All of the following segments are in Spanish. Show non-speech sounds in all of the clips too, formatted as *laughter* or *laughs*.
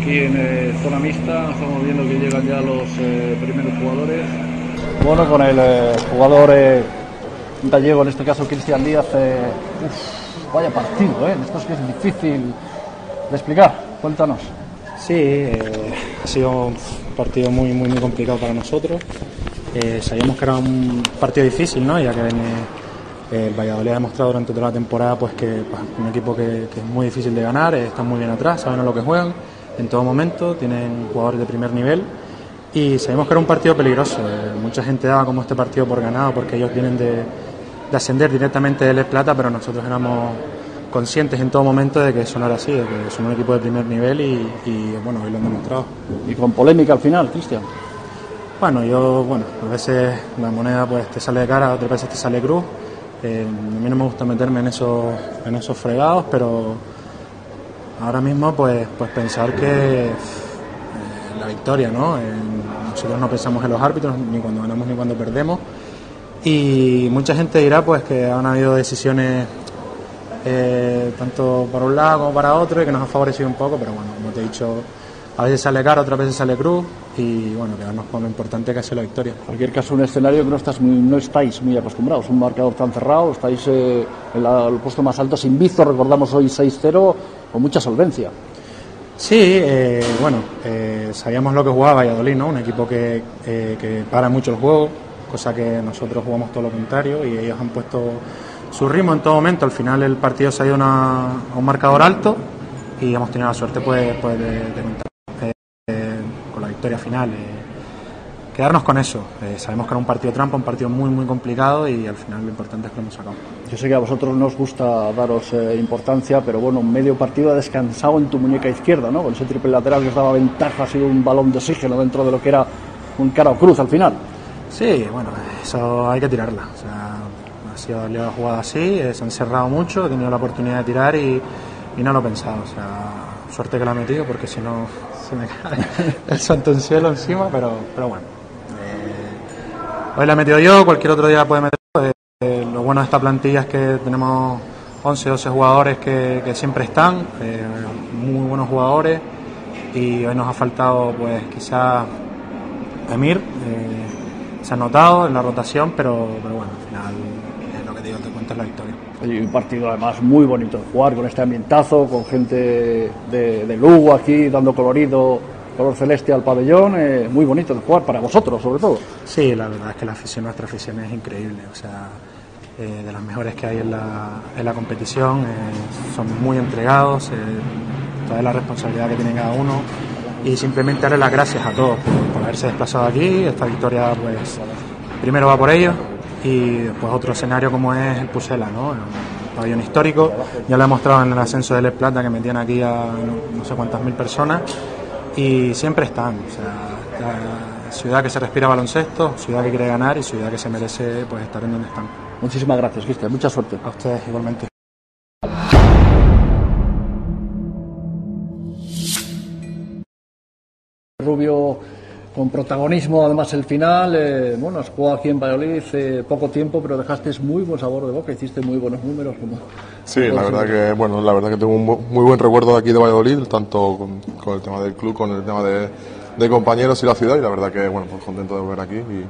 Aquí en eh, zona mixta estamos viendo que llegan ya los eh, primeros jugadores. Bueno, con el eh, jugador eh, gallego, en este caso Cristian Díaz, eh, uf, vaya partido, ¿eh? Esto es que es difícil de explicar. Cuéntanos. Sí, eh, ha sido un partido muy, muy, muy complicado para nosotros. Eh, sabíamos que era un partido difícil, ¿no? Ya que eh, el Valladolid ha demostrado durante toda la temporada pues, que pues, un equipo que, que es muy difícil de ganar, eh, están muy bien atrás, saben a lo que juegan en todo momento, tienen jugadores de primer nivel y sabemos que era un partido peligroso. Eh, mucha gente daba como este partido por ganado porque ellos vienen de, de ascender directamente del Plata, pero nosotros éramos conscientes en todo momento de que eso no era así, de que son un equipo de primer nivel y, y, bueno, hoy lo han demostrado. Y con polémica al final, Cristian. Bueno, yo, bueno, a veces la moneda pues te sale de cara, otras veces te sale cruz. Eh, a mí no me gusta meterme en esos, en esos fregados, pero ahora mismo pues, pues pensar que eh, la victoria, ¿no? Eh, nosotros no pensamos en los árbitros, ni cuando ganamos ni cuando perdemos. Y mucha gente dirá pues que han habido decisiones eh, tanto para un lado como para otro y que nos ha favorecido un poco, pero bueno, como te he dicho, a veces sale cara, otras veces sale cruz y bueno, quedarnos con lo importante que ha sido la victoria. En cualquier caso, un escenario que no, estás muy- no estáis muy acostumbrados, un marcador tan cerrado, estáis eh, en la- el puesto más alto sin visto, recordamos hoy 6-0, con mucha solvencia. Sí, eh, bueno, eh, sabíamos lo que jugaba Valladolid, ¿no? Un equipo que, eh, que para mucho el juego, cosa que nosotros jugamos todo lo contrario y ellos han puesto su ritmo en todo momento. Al final el partido se ha ido una- a un marcador alto y hemos tenido la suerte pues, pues, de, de contar eh, eh, con la victoria final. eh, quedarnos con eso. Eh, sabemos que era un partido trampa, un partido muy, muy complicado y al final lo importante es que lo hemos sacado. Yo sé que a vosotros no os gusta daros eh, importancia, pero bueno, medio partido ha descansado en tu muñeca izquierda, ¿no? Con ese triple lateral que os daba ventaja, ha sido un balón de oxígeno dentro de lo que era un cara o cruz al final. Sí, bueno, eso hay que tirarla. O sea, ha sido la jugada así, se han cerrado mucho, he tenido la oportunidad de tirar y, y no lo he pensado. O sea, suerte que la he metido porque si no *laughs* se me cae el santo en cielo encima, pero, pero bueno. Eh, hoy la he metido yo, cualquier otro día la puede meter. Eh, eh, lo bueno de esta plantilla es que tenemos 11, 12 jugadores que, que siempre están, eh, muy buenos jugadores y hoy nos ha faltado pues quizá Emir, eh, se ha notado en la rotación, pero, pero bueno, al final lo que te digo, te cuento es la victoria. Y un partido además muy bonito de jugar, con este ambientazo, con gente de, de Lugo aquí dando colorido, color celeste al pabellón, eh, muy bonito de jugar para vosotros sobre todo. Sí, la verdad es que la afición, nuestra afición es increíble, o sea, eh, de las mejores que hay en la, en la competición, eh, son muy entregados, eh, toda la responsabilidad que tiene cada uno y simplemente darle las gracias a todos por, por haberse desplazado aquí, esta victoria pues primero va por ellos y después otro escenario como es el Pusela, ¿no? Un pabellón histórico, ya lo he mostrado en el ascenso del Plata que metían aquí a no, no sé cuántas mil personas y siempre están, o sea, la ciudad que se respira baloncesto, ciudad que quiere ganar y ciudad que se merece pues estar en donde están. Muchísimas gracias, Cristian, mucha suerte. A ustedes igualmente. Rubio con protagonismo, además el final, eh, bueno, has jugado aquí en Valladolid eh, poco tiempo, pero dejaste muy buen sabor de boca, hiciste muy buenos números. Como, Sí, la verdad que bueno, la verdad que tengo un muy buen recuerdo de aquí de Valladolid, tanto con, con el tema del club, con el tema de, de compañeros y la ciudad, y la verdad que bueno, pues contento de volver aquí y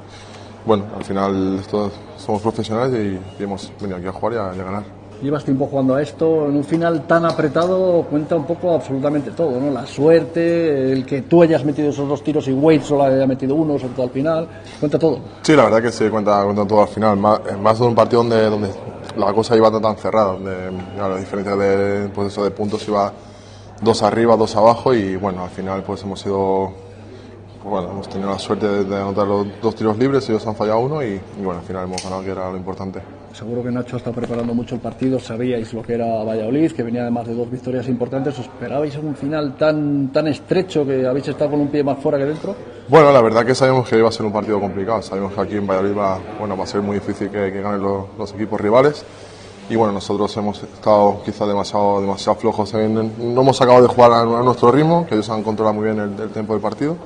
bueno, al final todos somos profesionales y, y hemos venido aquí a jugar y a, y a ganar. Llevas tiempo jugando a esto, en un final tan apretado cuenta un poco absolutamente todo, ¿no? La suerte, el que tú hayas metido esos dos tiros y Wade solo haya metido uno, sobre todo al final, cuenta todo. Sí, la verdad que se cuenta, cuenta todo al final, más, más de un partido donde, la cosa iba tan, cerrada, donde la diferencia de, pues eso, de puntos iba dos arriba, dos abajo y bueno, al final pues hemos sido bueno, hemos tenido la suerte de, anotar los dos tiros libres, ellos han fallado uno y bueno, al final hemos ganado, que era lo importante. Seguro que Nacho está preparando mucho el partido, sabíais lo que era Valladolid, que venía además de dos victorias importantes, ¿os esperabais un final tan, tan estrecho que habéis estado con un pie más fuera que dentro? Bueno, la verdad que sabíamos que iba a ser un partido complicado, sabíamos que aquí en Valladolid va, bueno, va a ser muy difícil que, ganen los, equipos rivales. Y bueno, nosotros hemos estado quizás demasiado, demasiado flojos, en, no hemos acabado de jugar a, nuestro ritmo, que ellos han controlado muy bien el, el tiempo del partido,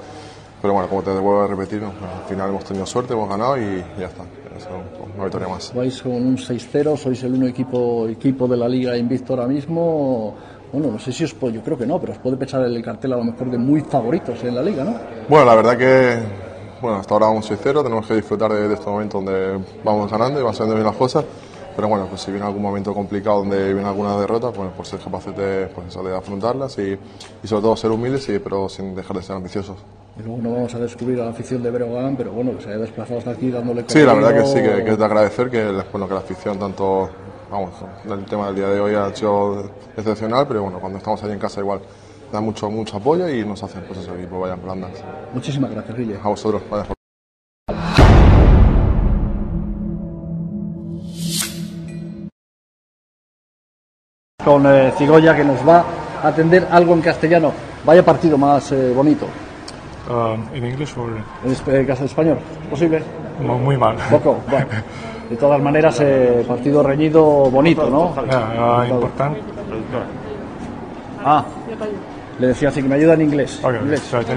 pero bueno, como te vuelvo a repetir, al final hemos tenido suerte, hemos ganado y ya está, eso, una victoria más. Vais con un 6-0, sois el único equipo, equipo de la liga invicto ahora mismo. Bueno, no sé si os puede, yo creo que no, pero os puede pesar el cartel a lo mejor de muy favoritos en la liga, ¿no? Bueno, la verdad que bueno, hasta ahora vamos 6-0, tenemos que disfrutar de, de este momento donde vamos ganando y van saliendo bien las cosas. Pero bueno, pues si viene algún momento complicado donde viene alguna derrota, pues por ser capaces de, pues eso, de afrontarlas y, y sobre todo ser humildes, y, pero sin dejar de ser ambiciosos. Y luego no vamos a descubrir a la afición de Breogán, pero bueno, que se haya desplazado hasta aquí dándole Sí, la verdad que sí, que, que es de agradecer que, bueno, que la afición tanto, vamos, el tema del día de hoy ha sido excepcional, pero bueno, cuando estamos allí en casa igual da mucho, mucho apoyo y nos hacen pues eso, y pues vayan blandas. Muchísimas gracias, Guille. A vosotros, vaya. Con eh, Cigoya que nos va a atender algo en castellano. Vaya partido más eh, bonito. Um, in English or ¿En eh, español? ¿Posible? Mu- muy mal. Poco. Bueno. De todas maneras, eh, partido reñido bonito, ¿no? Yeah, uh, important. Ah, le decía así que me ayuda en inglés. Okay, Inglés. so. Okay.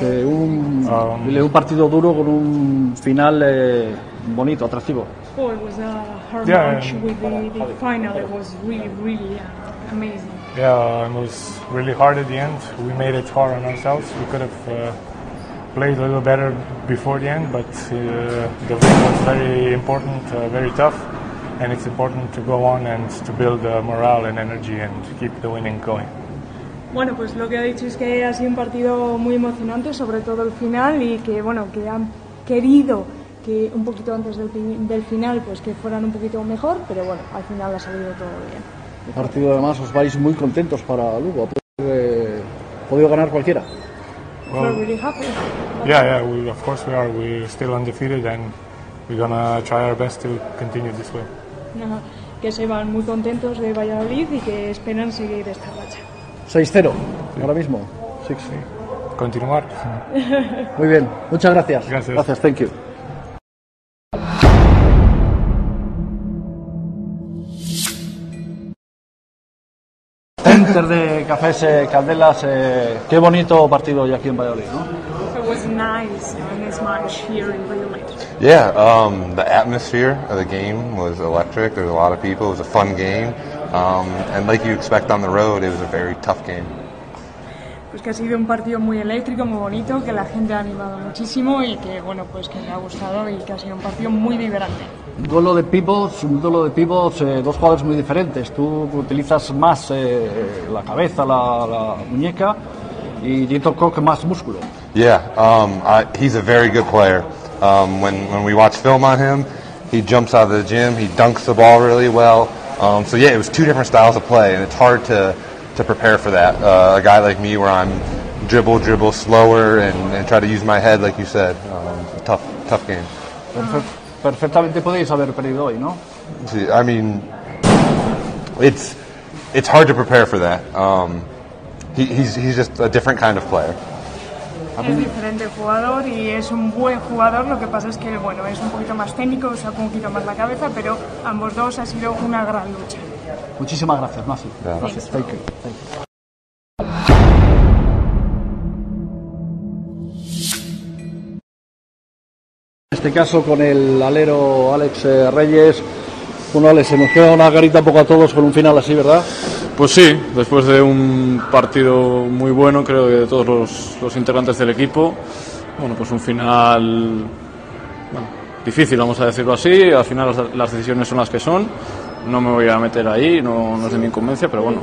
Que un, Um, un partido duro con un final eh, bonito, atractivo. Oh, it was a hard Yeah, match and- with the, the final. It was really, really uh, amazing. Yeah, it was really hard at the end. We made it hard on ourselves. We could have uh, played a little better before the end, but uh, the win was very important, uh, very tough, and it's important to go on and to build uh, morale and energy and keep the winning going. Bueno, pues lo que ha dicho es que ha sido un partido muy emocionante, sobre todo el final, y que bueno, que han querido que un poquito antes del, del final, pues que fueran un poquito mejor, pero bueno, al final ha salido todo bien. El partido además os vais muy contentos para Lugo. Ha podido, eh, podido ganar cualquiera. We're really happy. Yeah, yeah, we, of course we are. We're still undefeated, and we're gonna try our best to continue this way. Ajá. Que se van muy contentos de Valladolid y que esperan seguir esta racha. 6-0, ahora mismo. Six. Continuar. Muy bien, muchas gracias. Gracias. Gracias, thank you. Center de Cafés eh, Caldelas, eh, qué bonito partido hoy aquí en Valladolid, ¿no? It was nice in this match here in Valladolid. Yeah, um, the atmosphere of the game was electric. There was a lot of people. It was a fun game. Um, and like you expect on the road, it was a very tough game. Pues que ha sido un partido muy eléctrico, muy bonito, que la gente ha animado muchísimo y que bueno, pues que le ha gustado y que ha sido un partido muy vibrante. Duelo de pivots, un duelo de pivots, eh, dos jugadores muy diferentes. Tú utilizas más eh, la cabeza, la, la muñeca y Dieter Koch más músculo. Yeah, um, I, he's a very good player. Um, when, when we watch film on him, he jumps out of the gym, he dunks the ball really well. Um, so yeah, it was two different styles of play, and it's hard to, to prepare for that. Uh, a guy like me, where I'm dribble, dribble slower, and, and try to use my head, like you said. Um, tough, tough game. Perfe- perfectamente podéis haber perdido hoy, ¿no? See, I mean, it's it's hard to prepare for that. Um, he, he's he's just a different kind of player. Es diferente jugador y es un buen jugador, lo que pasa es que bueno, es un poquito más técnico, usa un poquito más la cabeza, pero ambos dos ha sido una gran lucha. Muchísimas gracias. Yeah. Gracias, thank you. thank you. Este caso con el alero Alex eh, Reyes. Bueno, Alex, se nos queda una carita un poco a todos con un final así, ¿verdad? Pues sí, después de un partido muy bueno, creo que de todos los, los integrantes del equipo, bueno, pues un final bueno, difícil, vamos a decirlo así. Al final las, las decisiones son las que son. No me voy a meter ahí, no, no es de mi incumbencia, pero bueno,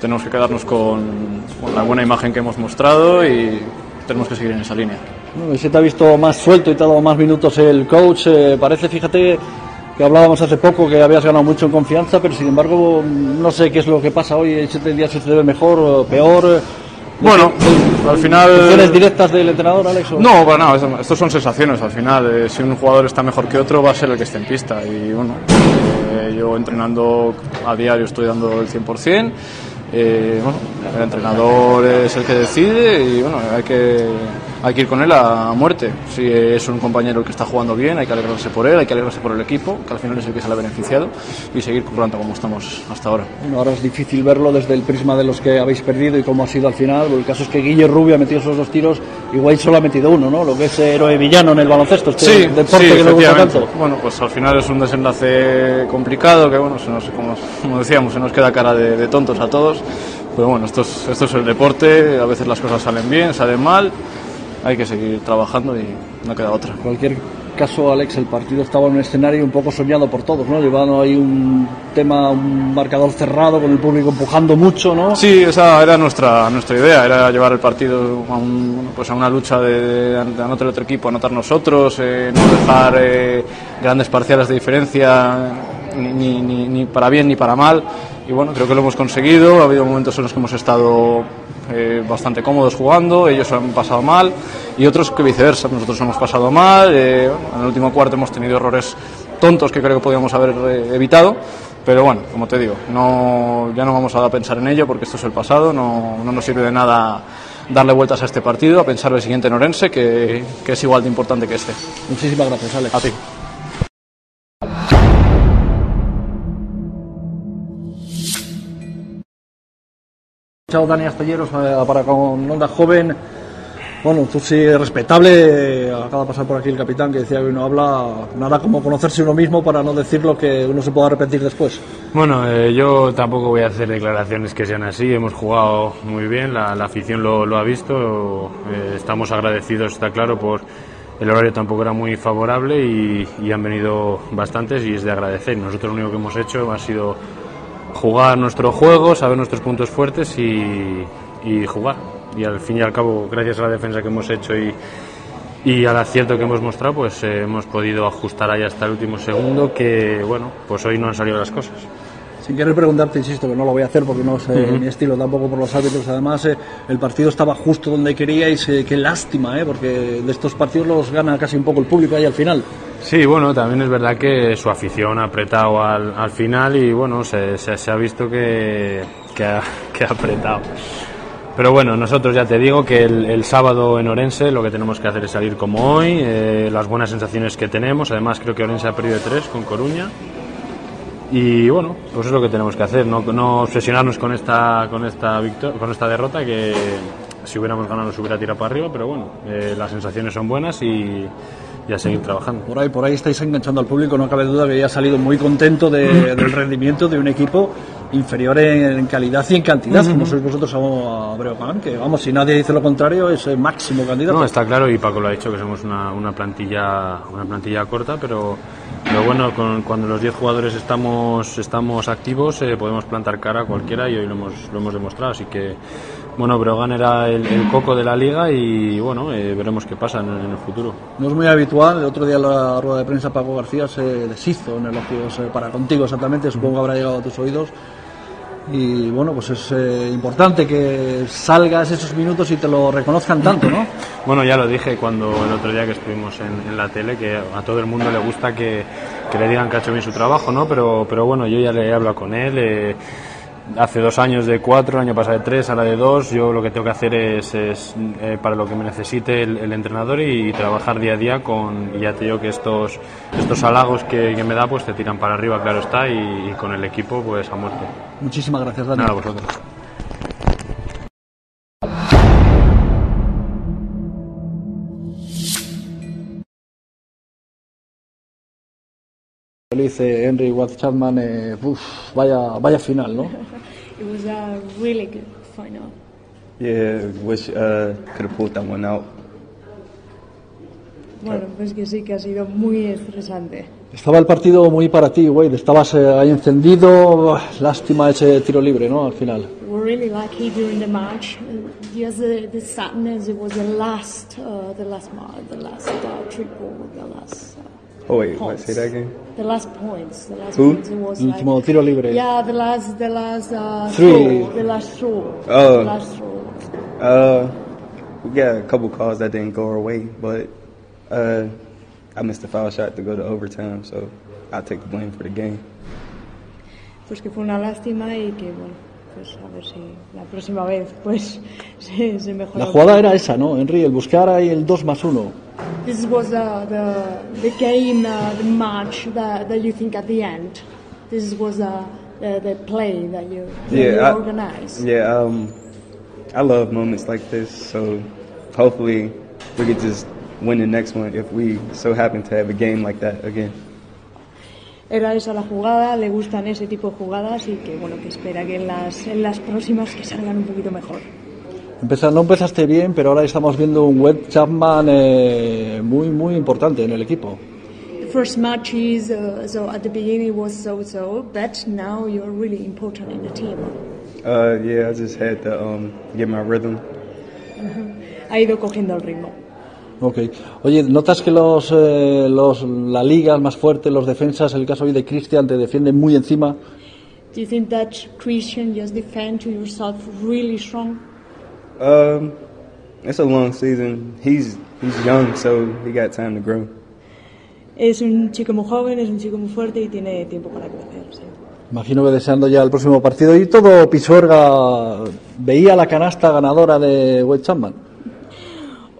tenemos que quedarnos con, con la buena imagen que hemos mostrado y tenemos que seguir en esa línea. Bueno, y se te ha visto más suelto y te ha dado más minutos el coach. eh, parece, fíjate, que hablábamos hace poco que habías ganado mucho en confianza, pero sin embargo, no sé qué es lo que pasa hoy. Siete días ve mejor o peor. Bueno, al final... ¿Funciones directas del entrenador, Alex? o- No, para nada, eso- estos son sensaciones al final. eh, si un jugador está mejor que otro, va a ser el que esté en pista. Y bueno, eh, yo entrenando a diario estoy dando el 100%. eh, bueno, el entrenador es el que decide y bueno, hay que, hay que ir con él a muerte. Si es un compañero que está jugando bien, hay que alegrarse por él, hay que alegrarse por el equipo, que al final es el que se le ha beneficiado, y seguir currando como estamos hasta ahora. Bueno, ahora es difícil verlo desde el prisma de los que habéis perdido y cómo ha sido al final. El caso es que Guille Rubio ha metido esos dos tiros y White solo ha metido uno, ¿no? Lo que es héroe villano en el baloncesto, este Sí, deporte sí, que nos gusta tanto. Bueno, pues al final es un desenlace complicado que, bueno, se nos, como, como decíamos, se nos queda cara de, de tontos a todos. Pero bueno, esto es, esto es el deporte, a veces las cosas salen bien, salen mal, hay que seguir trabajando y no queda otra. Cualquier caso, Alex, el partido estaba en un escenario un poco soñado por todos, ¿no? Llevando ahí un tema, un marcador cerrado, con el público empujando mucho, ¿no? Sí, esa era nuestra, nuestra idea, era llevar el partido a, un- pues a una lucha de, de anotar el otro equipo, anotar nosotros, eh, no dejar eh, grandes parciales de diferencia, ni- ni- ni para bien ni para mal. Y bueno, creo que lo hemos conseguido, ha habido momentos en los que hemos estado eh, bastante cómodos jugando, ellos han pasado mal y otros que viceversa, nosotros hemos pasado mal, eh, en el último cuarto hemos tenido errores tontos que creo que podíamos haber eh, evitado. Pero bueno, como te digo, no, ya no vamos a pensar en ello porque esto es el pasado, no, no nos sirve de nada darle vueltas a este partido, a pensar el siguiente en Orense, que, que es igual de importante que este. Muchísimas gracias, Alex. A ti. Chao, Dani Astelleros, eh, para con Onda Joven. Bueno, tú sí, respetable, acaba de pasar por aquí el capitán que decía que uno habla, nada como conocerse uno mismo para no decir lo que uno se pueda arrepentir después. Bueno, eh, yo tampoco voy a hacer declaraciones que sean así. Hemos jugado muy bien, la, la afición lo, lo ha visto. eh, estamos agradecidos, está claro, por el horario tampoco era muy favorable y, y han venido bastantes y es de agradecer. Nosotros lo único que hemos hecho ha sido jugar nuestro juego, saber nuestros puntos fuertes y, y jugar. Y al fin y al cabo, gracias a la defensa que hemos hecho y, y al acierto que hemos mostrado, pues eh, hemos podido ajustar ahí hasta el último segundo, que bueno, pues hoy no han salido las cosas. Sin querer preguntarte, insisto, que no lo voy a hacer porque no es eh, Ujú. mi estilo tampoco por los árbitros. Además, eh, el partido estaba justo donde queríais. eh, qué lástima, eh, porque de estos partidos los gana casi un poco el público ahí al final. Sí, bueno, también es verdad que su afición ha apretado al, al final y bueno, se, se- ha visto que, *laughs* que, ha, apretado. Pero bueno, nosotros ya te digo que el, el sábado en Orense lo que tenemos que hacer es salir como hoy, eh, las buenas sensaciones que tenemos, además creo que Orense ha perdido tres con Coruña. Y bueno, pues es lo que tenemos que hacer, no, no obsesionarnos con esta, con esta victoria, con esta derrota que si hubiéramos ganado nos hubiera tirado para arriba, pero bueno, eh, las sensaciones son buenas y, y a seguir trabajando. Por ahí, por ahí estáis enganchando al público, no cabe duda que ya ha salido muy contento de- *clears throat* del rendimiento de un equipo inferior en, calidad y en cantidad, como sois vosotros a, Breogán, que vamos, si nadie dice lo contrario, es el máximo candidato. No, está claro y Paco lo ha dicho que somos una, una plantilla una plantilla corta, pero lo bueno con- cuando los 10 jugadores estamos estamos activos eh, podemos plantar cara a cualquiera y hoy lo hemos lo hemos demostrado, así que bueno, Brogan era el, el coco de la liga y bueno, eh, veremos qué pasa en, en el futuro. No es muy habitual, el otro día en la rueda de prensa Paco García se deshizo en elogios eh, para contigo exactamente, supongo que habrá llegado a tus oídos. Y bueno, pues es eh, importante que salgas esos minutos y te lo reconozcan tanto, ¿no? *clears throat* Bueno, ya lo dije cuando el otro día que estuvimos en, en la tele, que a todo el mundo le gusta que, que le digan que ha hecho bien su trabajo, ¿no? Pero, pero bueno, yo ya le he hablado con él. Hace dos años de cuatro, el año pasado de tres, ahora de dos. Yo lo que tengo que hacer es, es, eh, para lo que me necesite el, el entrenador y, trabajar día a día con. Y ya te digo que estos, estos halagos que, que me da, pues te tiran para arriba, claro está, y, y con el equipo, pues a muerte. Muchísimas gracias, Dani. Nada, a vosotros. Dice Henry Watt Chapman, eh, uf, vaya, vaya final, ¿no? *laughs* It was a really good final. Yeah, wish uh, could have pulled that one out. Bueno, pues que sí, que ha sido muy estresante. Estaba el partido muy para ti, Wade. Estabas eh, ahí encendido. Lástima ese tiro libre, ¿no? Al final. We were really lucky during the match. Just the, the sadness, it was the last, uh, the last, mar- the last uh, triple, the last. Uh, Oh wait, what? points. Say that again. The last points, the last Who? points. It was El like, tiro libre. Yeah, the last, the last uh, Three. throw, the last throw, Oh. the last throw. Uh, we got a couple calls that didn't go our way, but uh, I missed a foul shot to go to overtime, so I'll take the blame for the game. Pues que fue una lástima y que, bueno, pues a ver si la próxima vez pues *laughs* se, se mejora. La jugada era esa, ¿no, Henry? El buscar ahí el 2 más 1. This was the, the, the game, uh, the match that, that you think at the end. This was uh, the, the play that you, that you I, organized. yeah. Um, I love moments like this, so hopefully we could just win the next one if we so happen to have a game like that again. Era esa la jugada, le gustan ese tipo de jugadas y que, bueno, que espera que en las, en las próximas que salgan un poquito mejor. Empeza- no empezaste bien, pero ahora estamos viendo un Webb Chapman eh, muy, muy importante en el equipo. The first match is, uh, so at the beginning it was so-so, but now you're really important in the team. Uh, yeah, I just had to um, get my rhythm. Ha ido cogiendo el ritmo. Ok. Oye, ¿notas que los, eh, los, la liga es más fuerte, los defensas, el caso hoy de Cristian, te defienden muy encima? Do you think that Christian just defend to yourself really strong? Um, it's a long season. He's he's young, so he got time to grow. Es un chico muy joven, es un chico muy fuerte y tiene tiempo para crecer. sí. Imagino que deseando ya el próximo partido. Y todo Pisuerga veía la canasta ganadora de Webb Chapman.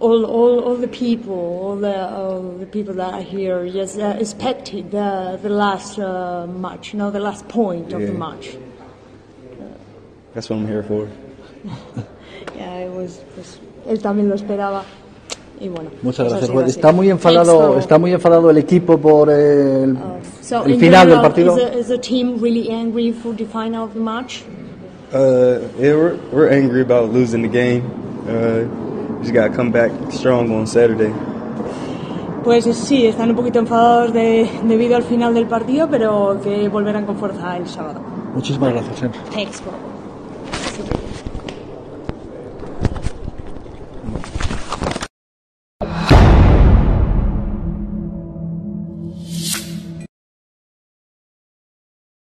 All, all, all the people, all the, all the people that are here, just uh, expected the, the last uh, match, no, the last point of the match. That's what I'm here for. Ya, pues, pues, él también lo esperaba. Y bueno, Muchas gracias. sido Webb. así. Está muy enfadado, Thanks, está muy enfadado el equipo por el, So el in final del general, partido. Is the, is the team really angry for the final of the match? Uh, yeah, we're, we're angry about losing the game. Uh, we just gotta come back strong on Saturday. Pues sí, están un poquito enfadados de- debido al final del partido, pero que volverán con fuerza el sábado. Muchísimas gracias, Henry. Thanks, bro.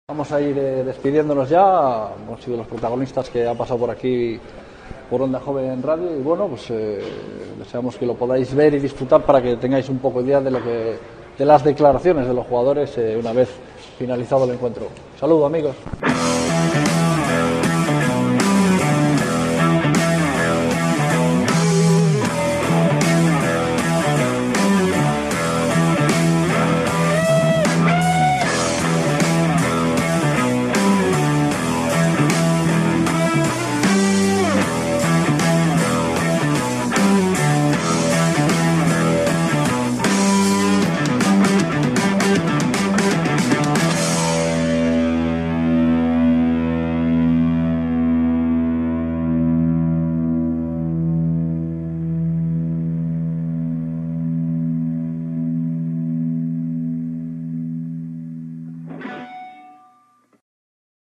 Vamos a ir eh, despidiéndonos ya. Hemos sido los protagonistas que han pasado por aquí por Onda Joven Radio y bueno, pues eh, deseamos que lo podáis ver y disfrutar para que tengáis un poco de idea de lo que de las declaraciones de los jugadores eh, una vez finalizado el encuentro. Saludos amigos.